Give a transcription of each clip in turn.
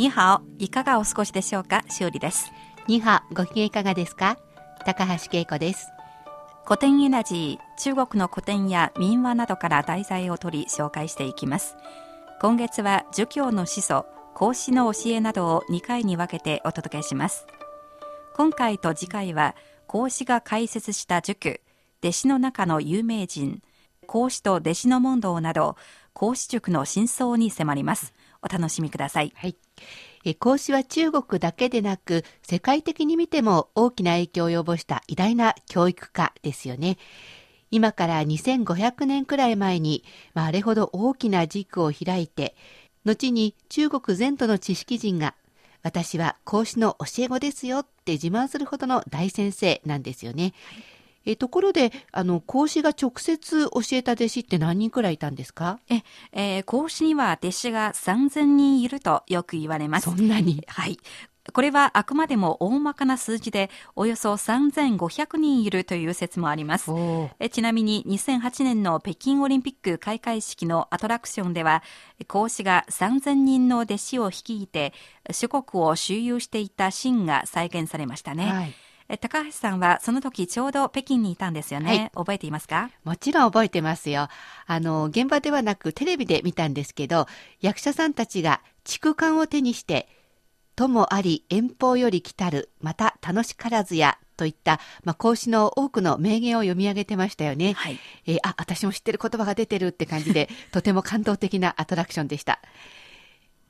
にはお、いかがお過ごしでしょうか？しおりです。にはご機嫌いかがですか？高橋恵子です。古典エナジー、中国の古典や民話などから題材を取り紹介していきます。今月は儒教の始祖、孔子の教えなどを2回に分けてお届けします。今回と次回は、孔子が開設した塾、弟子の中の有名人、孔子と弟子の問答など、孔子塾の真相に迫ります。お楽しみください。はい。え孔子は中国だけでなく、世界的に見ても大きな影響を及ぼした偉大な教育家ですよね。今から2500年くらい前に、まあ、あれほど大きな軸を開いて、後に中国全土の知識人が、私は孔子の教え子ですよって自慢するほどの大先生なんですよね。はいえところであの孔子が直接教えた弟子って何人くらいいたんですか？え、えー、孔子には弟子が3000人いるとよく言われます。そんなに？はい。これはあくまでも大まかな数字でおよそ3500人いるという説もあります。えちなみに2008年の北京オリンピック開会式のアトラクションでは孔子が3000人の弟子を率いて諸国を周遊していたシーンが再現されましたね、はい高橋さんはその時ちょうど北京にいたんですよね、はい、覚えていますか？もちろん覚えてますよ。あの現場ではなくテレビで見たんですけど役者さんたちが竹管を手にして「ともあり遠方より来たるまた楽しからずや」といった、まあ、孔子の多くの名言を読み上げてましたよね。はい、えー、あ、私も知ってる言葉が出てるって感じで、とても感動的なアトラクションでした。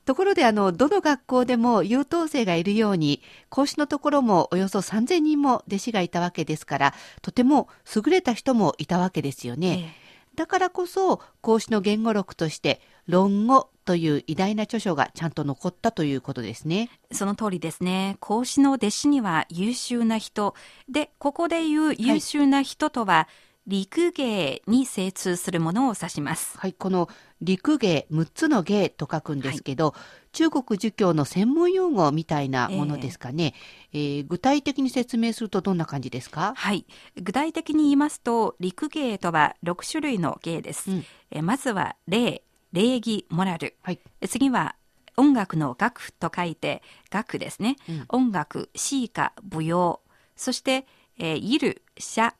ところであのどの学校でも優等生がいるように講師のところもおよそ3000人も弟子がいたわけですからとても優れた人もいたわけですよね。ええ、だからこそ孔子の言語録として「論語」という偉大な著書がちゃんと残ったということですね。その通りですね。孔子の弟子には優秀な人。で、ここで言う優秀な人とは、はい陸芸に精通するものを指します。はい、この陸芸、6つの芸と書くんですけど、はい、中国儒教の専門用語みたいなものですかね、えー、えー、具体的に説明するとどんな感じですか？はい。具体的に言いますと、陸芸とは6種類の芸です。うん、えまずは礼、礼儀、モラル。はい、次は音楽の楽と書いて楽ですね。うん、音楽、詩歌、舞踊。そして、えー、いる、社、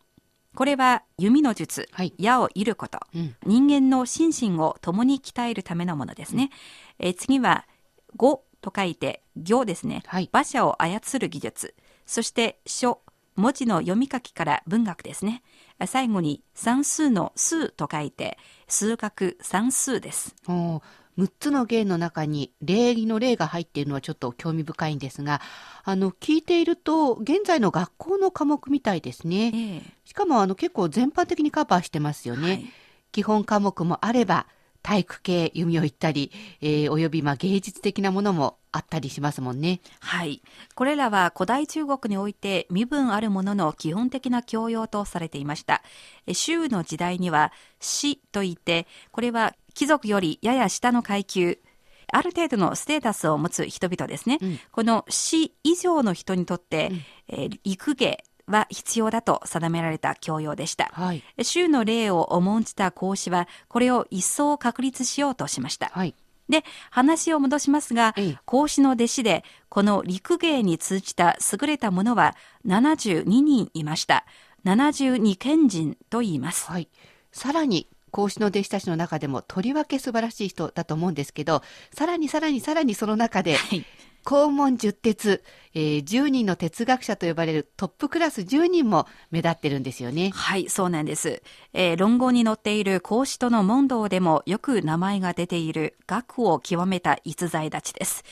これは弓の術、はい、矢を射ること、うん、人間の心身を共に鍛えるためのものですね。うん、え次は語と書いて行ですね、はい、馬車を操る技術、そして書、文字の読み書きから文学ですね。最後に算数の数と書いて数学算数です。6つの芸の中に礼儀の例が入っているのはちょっと興味深いんですが、あの、聞いていると、現在の学校の科目みたいですね。えー、しかも、あの、結構全般的にカバーしてますよね。はい、基本科目もあれば、体育系弓を言ったり、えー、およびまあ芸術的なものもあったりしますもんね。はい。これらは古代中国において身分あるものの基本的な教養とされていました。周の時代には死といって、これは貴族よりやや下の階級、ある程度のステータスを持つ人々ですね。うん、この死以上の人にとって、うん、えー、育芸は必要だと定められた教養でした。はい、州の例を重んじた孔子は、これを一層確立しようとしました。はいで、話を戻しますが、孔子の弟子で、この陸芸に通じた優れた者は72人いました。72賢人と言います。はい。さらに、孔子の弟子たちの中でもとりわけ素晴らしい人だと思うんですけど、さらにさらにさらにその中で、はい。肛門十哲、えー、10人の哲学者と呼ばれるトップクラス10人も目立ってるんですよね。はい、そうなんです。えー論語に載っている孔子との問答でもよく名前が出ている学を極めた逸材たちです。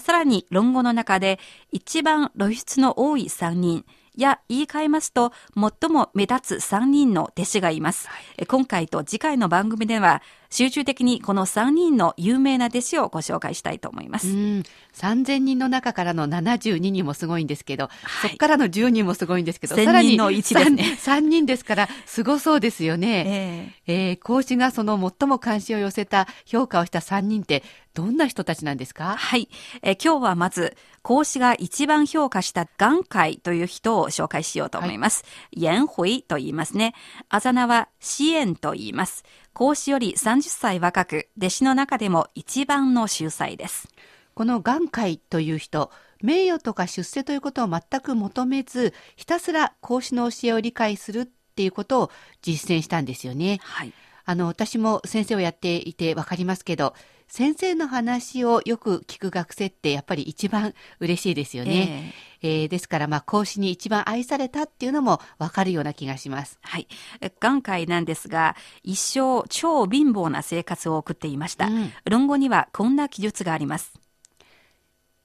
さらに論語の中で一番露出の多い3人や言い換えますと最も目立つ3人の弟子がいます。え今回と次回の番組では集中的にこの3人の有名な弟子をご紹介したいと思います。うん、3000人の中からの72人もすごいんですけど、はい。そこからの10人もすごいんですけど、1000さらに人の一ですね。3, 人ですから、すごそうですよね。えーえー孔子がその最も関心を寄せた評価をした3人って、どんな人たちなんですか？はい、えー今日はまず、孔子が一番評価した眼海という人を紹介しようと思います。颜回と言いますね。あざ名は支援と言います。孔子より30歳若く、弟子の中でも一番の秀才です。この眼海という人、名誉とか出世ということを全く求めず、ひたすら孔子の教えを理解するっていうことを実践したんですよね。はい。あの、私も先生をやっていてわかりますけど、先生の話をよく聞く学生ってやっぱり一番嬉しいですよね。えーですから、まあ、講師に一番愛されたっていうのもわかるような気がします。はい。え眼海なんですが、一生超貧乏な生活を送っていました。うん論語にはこんな記述があります。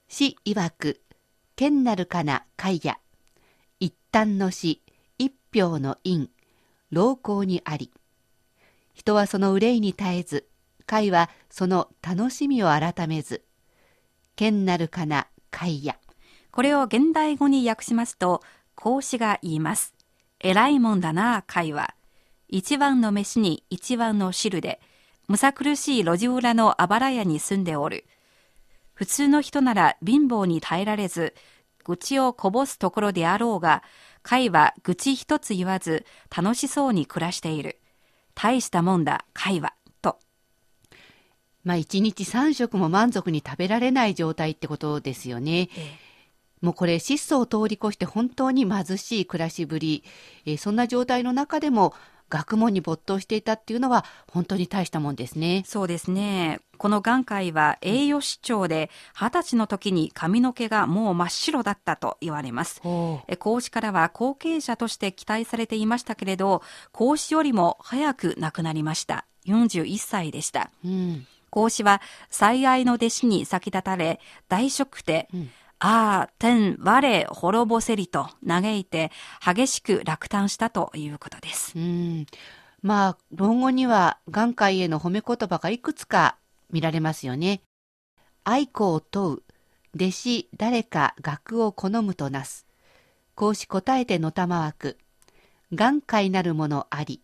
死曰く、剣なるかな会や、一旦の死、一票の因、老行にあり。人はその憂いに絶えず、会はその楽しみを改めず、剣なるかな会や。これを現代語に訳しますと、孔子が言います。偉いもんだな、会は。一番の飯に一番の汁で、むさ苦しい路地裏のあばら屋に住んでおる。普通の人なら貧乏に耐えられず、愚痴をこぼすところであろうが、会は愚痴一つ言わず、楽しそうに暮らしている。大したもんだ、会は。と。まあ、一日三食も満足に食べられない状態ってことですよね。もうこれ質素を通り越して本当に貧しい暮らしぶり、えーそんな状態の中でも学問に没頭していたっていうのは本当に大したもんですね。そうですね。この眼界は栄養失調で、二十歳の時に髪の毛がもう真っ白だったと言われます。え孔子からは後継者として期待されていましたけれど、孔子よりも早く亡くなりました。41歳でした。うん、孔子は最愛の弟子に先立たれ、大ショックで、うんああ、天、我、滅ぼせりと嘆いて、激しく落胆したということです。うん、まあ論語には眼界への褒め言葉がいくつか見られますよね。愛子を問う、弟子誰か学を好むとなす。孔子答えてのたまわく。眼界なるものあり、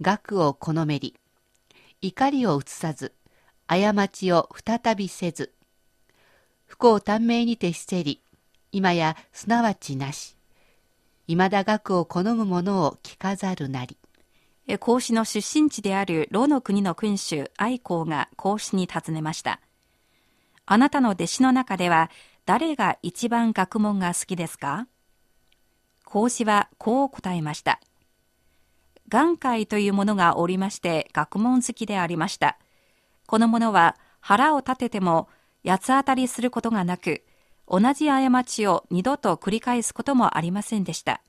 学を好めり。怒りを移さず、過ちを再びせず。不幸短命にてしせり、今やすなわちなし。未だ学を好む者を聞かざるなり。え孔子の出身地である魯の国の君主愛公が孔子に尋ねました。あなたの弟子の中では誰が一番学問が好きですか？孔子はこう答えました。眼界というものがおりまして学問好きでありました。この者は腹を立てても八つ当たりすることがなく、同じ過ちを二度と繰り返すこともありませんでした。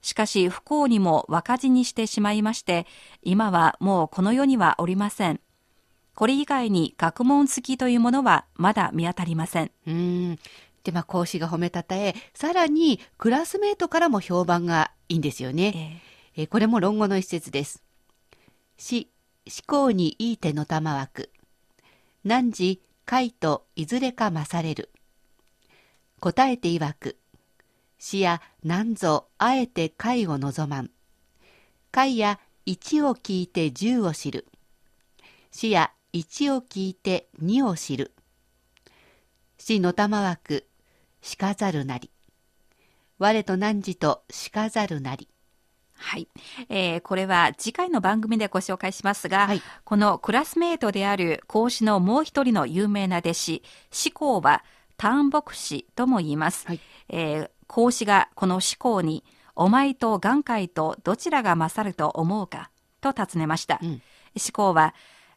しかし不幸にも若死にしてしまいまして、今はもうこの世にはおりません。これ以外に学問好きというものはまだ見当たりません。うーん。で、まあ、講師が褒めたたえ、さらに、クラスメートからも評判がいいんですよね。えーこれも論語の一節です。死、思考にいい手の玉枠。汝、解といずれか勝れる。答えて曰く。死や何ぞあえて解を望まん。解や一を聞いて十を知る。死や一を聞いて二を知る。死の玉枠、しかざるなり。我と汝としかざるなり。はい、えーこれは次回の番組でご紹介しますが、はいこのクラスメートである孔子のもう一人の有名な弟子、志功は単牧師とも言います。はいえー孔子がこの志功にお前と眼界とどちらが勝ると思うかと尋ねました。うん、思考は、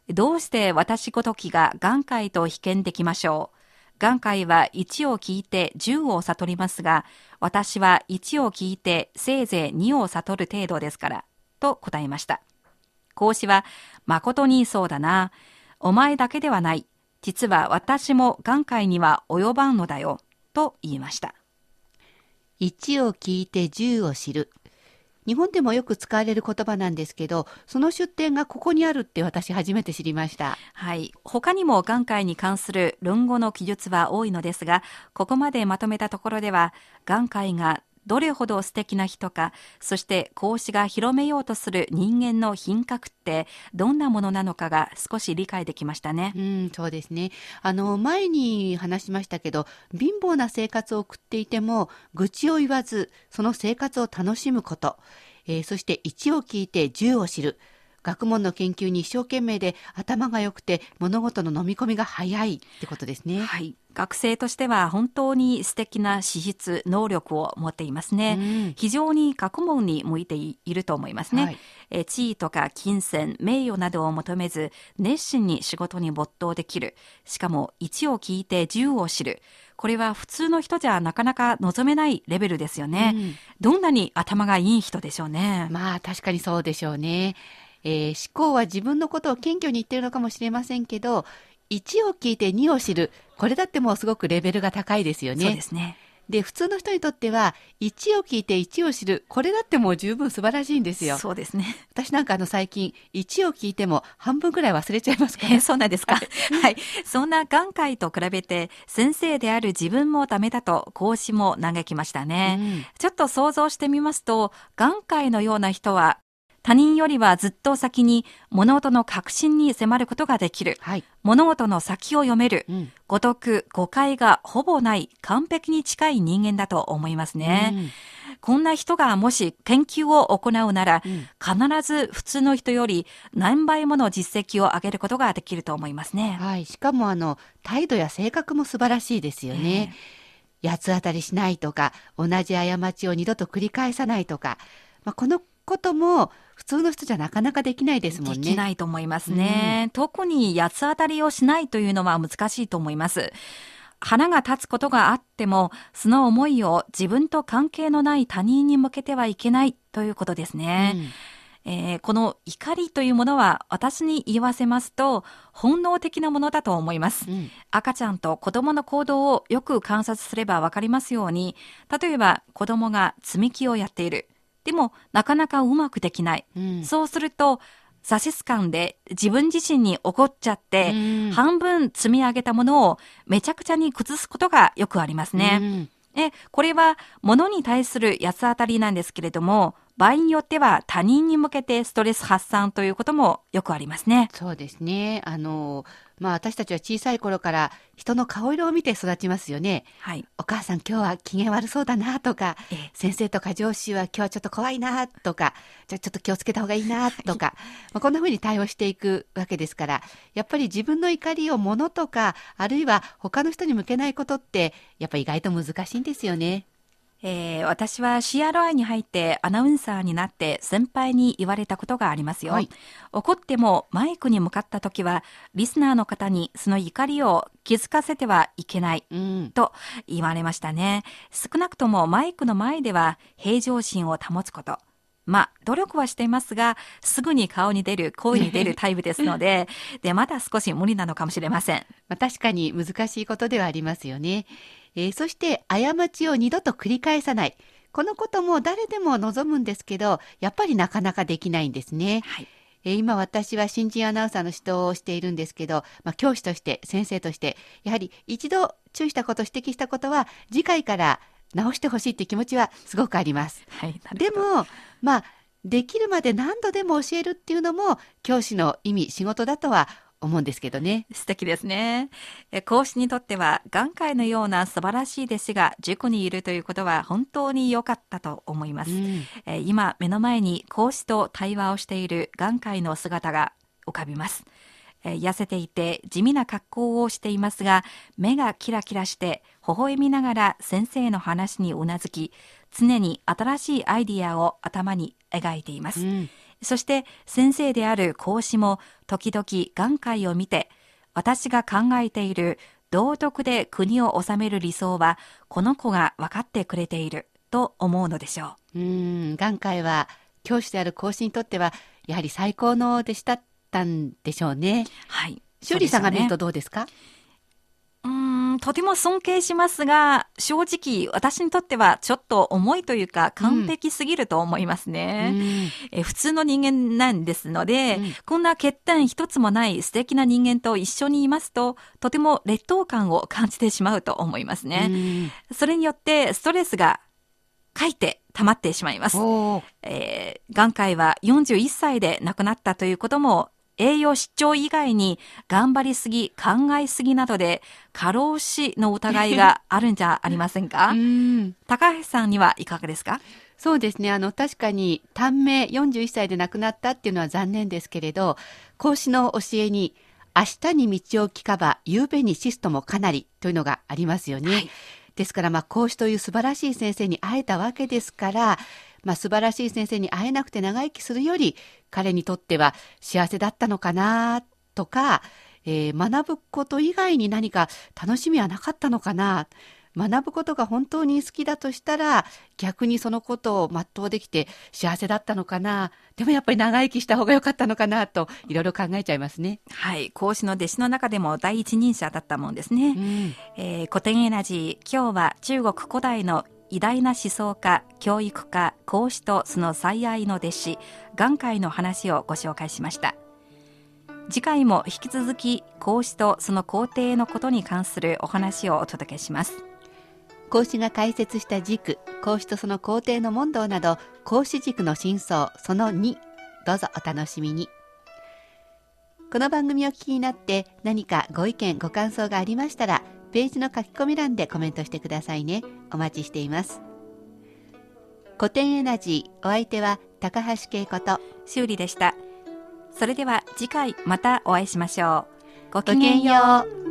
どうして私ごときが眼界と被験できましょう。眼界は1を聞いて10を悟りますが、私は1を聞いてせいぜい2を悟る程度ですから、と答えました。孔子は、誠にそうだな。お前だけではない。実は私も眼界には及ばんのだよ。と言いました。1を聞いて10を知る。日本でもよく使われる言葉なんですけど、その出典がここにあるって私初めて知りました。はい。他にも眼界に関する論語の記述は多いのですが、ここまでまとめたところでは、眼界がどれほど素敵な人か、そして孔子が広めようとする人間の品格ってどんなものなのかが少し理解できましたね。うん、そうですね。あの、前に話しましたけど、貧乏な生活を送っていても、愚痴を言わず、その生活を楽しむこと、えー、そして1を聞いて10を知る。学問の研究に一生懸命で頭が良くて物事の飲み込みが早いってことですね。はい。学生としては本当に素敵な資質、能力を持っていますね。うん、非常に学問に向いていると思いますね。はい、え地位とか金銭、名誉などを求めず、熱心に仕事に没頭できる。しかも、1を聞いて10を知る。これは普通の人じゃなかなか望めないレベルですよね。うん、どんなに頭がいい人でしょうね。まあ、確かにそうでしょうね。えー、思考は自分のことを謙虚に言ってるのかもしれませんけど、1を聞いて2を知る。これだってもうすごくレベルが高いですよね。そうですね。で、普通の人にとっては、1を聞いて1を知る。これだってもう十分素晴らしいんですよ。そうですね。私なんかあの最近、1を聞いても半分ぐらい忘れちゃいますから、ね、そうなんですか？はい。そんな眼界と比べて、先生である自分もダメだと講師も嘆きましたね。うん、ちょっと想像してみますと、眼界のような人は他人よりはずっと先に物事の核心に迫ることができる。はい、物事の先を読める。うん、ごとく誤解がほぼない完璧に近い人間だと思いますね。うん、こんな人がもし研究を行うなら、うん、必ず普通の人より何倍もの実績を上げることができると思いますね。はい。しかもあの、態度や性格も素晴らしいですよね。えー、八つ当たりしないとか、同じ過ちを二度と繰り返さないとか、まあ、このことも普通の人じゃなかなかできないですもんね。できないと思いますね。うん、特に八つ当たりをしないというのは難しいと思います。花が立つことがあっても、その思いを自分と関係のない他人に向けてはいけないということですね。うんえー、この怒りというものは私に言わせますと本能的なものだと思います、うん、赤ちゃんと子供の行動をよく観察すればわかりますように例えば子供が積み木をやっているでも、なかなかうまくできない。うん、そうすると、挫折感で自分自身に怒っちゃって、うん、半分積み上げたものをめちゃくちゃに崩すことがよくありますね。うんえ、これは物に対する八つ当たりなんですけれども、場合によっては他人に向けてストレス発散ということもよくありますね。そうですね。あの、まあ私たちは小さい頃から人の顔色を見て育ちますよね。はい。お母さん今日は機嫌悪そうだなとか、先生とか上司は今日はちょっと怖いなとか、じゃあちょっと気をつけた方がいいなとか、まあこんな風に対応していくわけですから、やっぱり自分の怒りを物とか、あるいは他の人に向けないことって、やっぱり意外と難しいんですよね。えー、私は CRI に入ってアナウンサーになって先輩に言われたことがありますよ。はい、怒ってもマイクに向かった時はリスナーの方にその怒りを気づかせてはいけない、うん、と言われましたね。少なくともマイクの前では平常心を保つこと。まあ、努力はしていますが、すぐに顔に出る、声に出るタイプですので、で、まだ少し無理なのかもしれません。まあ、確かに難しいことではありますよね。えー、そして過ちを二度と繰り返さない。このことも誰でも望むんですけど、やっぱりなかなかできないんですね。はいえー、今私は新人アナウンサーの指導をしているんですけど、まあ、教師として先生としてやはり一度注意したこと指摘したことは次回から直してほしいっていう気持ちはすごくあります。はい、でもまあできるまで何度でも教えるっていうのも教師の意味仕事だとは思うんですけどね。素敵ですね。講師にとっては、眼界のような素晴らしい弟子が塾にいるということは本当に良かったと思います。うん、今、目の前に講師と対話をしている眼界の姿が浮かびます。痩せていて地味な格好をしていますが、目がキラキラして微笑みながら先生の話にうなずき、常に新しいアイディアを頭に描いています。うん、そして先生である講師も時々眼界を見て私が考えている道徳で国を治める理想はこの子が分かってくれていると思うのでしょう。うん、眼界は教師である講師にとってはやはり最高のでしたったんでしょうね。はい。修理さんが見るとどうですか？うんとても尊敬しますが、正直私にとってはちょっと重いというか完璧すぎると思いますね。うん、え普通の人間なんですので、うん、こんな欠点一つもない素敵な人間と一緒にいますと、とても劣等感を感じてしまうと思いますね。うん、それによってストレスが書いて溜まってしまいます。えー、眼科医は41歳で亡くなったということも栄養失調以外に頑張りすぎ、考えすぎなどで過労死の疑いがあるんじゃありませんか？高橋さんにはいかがですか？そうですね。あの、確かに短命41歳で亡くなったっていうのは残念ですけれど、孔子の教えに、明日に道を聞かば、夕べに死すともかなりというのがありますよね。はい、ですから、まあ、孔子という素晴らしい先生に会えたわけですから、まあ、素晴らしい先生に会えなくて長生きするより、彼にとっては幸せだったのかなとか、えー、学ぶこと以外に何か楽しみはなかったのかな。学ぶことが本当に好きだとしたら逆にそのことを全うできて幸せだったのかな。でもやっぱり長生きした方が良かったのかなといろいろ考えちゃいますね。はい。講師の弟子の中でも第一人者だったもんですね、うん、えー、古典エナジー。今日は中国古代の偉大な思想家、教育家、講師とその最愛の弟子、眼界の話をご紹介しました。次回も引き続き孔子とその皇帝のことに関するお話をお届けします。孔子が解説した軸、孔子とその皇帝の問答など、孔子軸の真相その2、どうぞお楽しみに。この番組を聞きになって何かご意見ご感想がありましたら、ページの書き込み欄でコメントしてくださいね。お待ちしています。古典エナジー、お相手は高橋恵子と修理でした。それでは次回またお会いしましょう。ごきげんよう。